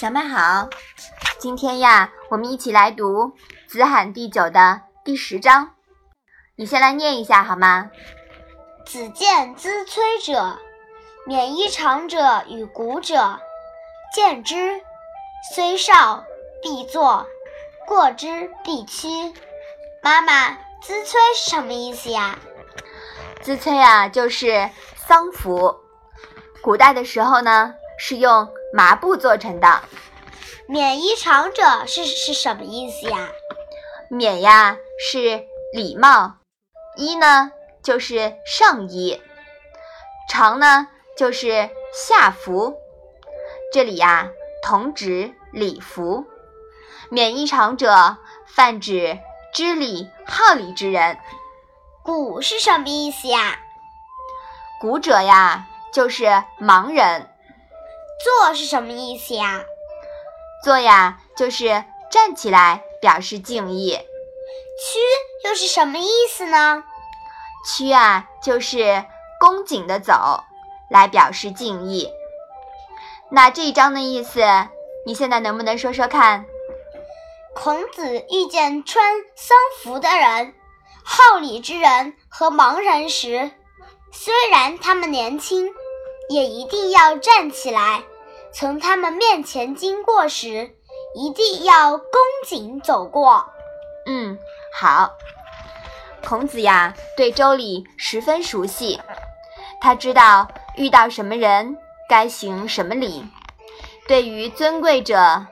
小麦好，今天呀，我们一起来读《子罕第九》的第十章。你先来念一下好吗？子见资摧者，免衣长者与古者，见之，虽少，必作；过之，必趋。妈妈，资摧是什么意思呀？资摧啊，就是丧服。古代的时候呢，是用麻布做成的。免衣长者是是什么意思呀？免呀是礼貌，衣呢就是上衣，长呢就是下服。这里呀同指礼服。免衣长者泛指知礼好礼之人。古是什么意思呀？古者呀。就是盲人，坐是什么意思呀？坐呀，就是站起来表示敬意。屈又是什么意思呢？屈啊，就是恭谨的走，来表示敬意。那这一章的意思，你现在能不能说说看？孔子遇见穿丧服的人、好礼之人和盲人时。虽然他们年轻，也一定要站起来。从他们面前经过时，一定要恭谨走过。嗯，好。孔子呀，对周礼十分熟悉，他知道遇到什么人该行什么礼。对于尊贵者、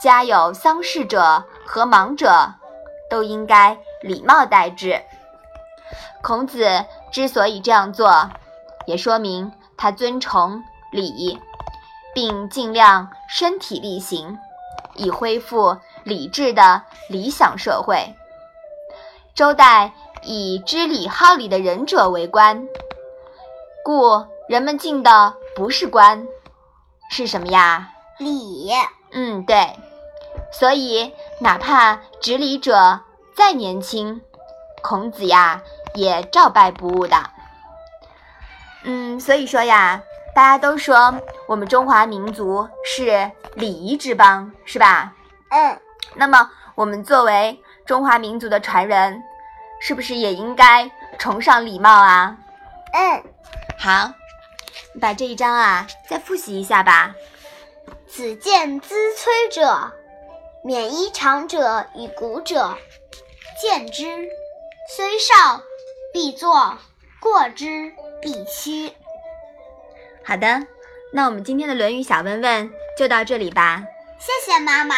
家有丧事者和盲者，都应该礼貌待之。孔子。之所以这样做，也说明他尊崇礼，并尽量身体力行，以恢复礼制的理想社会。周代以知礼好礼的仁者为官，故人们敬的不是官，是什么呀？礼。嗯，对。所以，哪怕执礼者再年轻，孔子呀。也照拜不误的，嗯，所以说呀，大家都说我们中华民族是礼仪之邦，是吧？嗯。那么，我们作为中华民族的传人，是不是也应该崇尚礼貌啊？嗯。好，你把这一章啊再复习一下吧。子见资催者，免衣长者与古者，见之，虽少。必作，过之必须。好的，那我们今天的《论语》小问问就到这里吧。谢谢妈妈。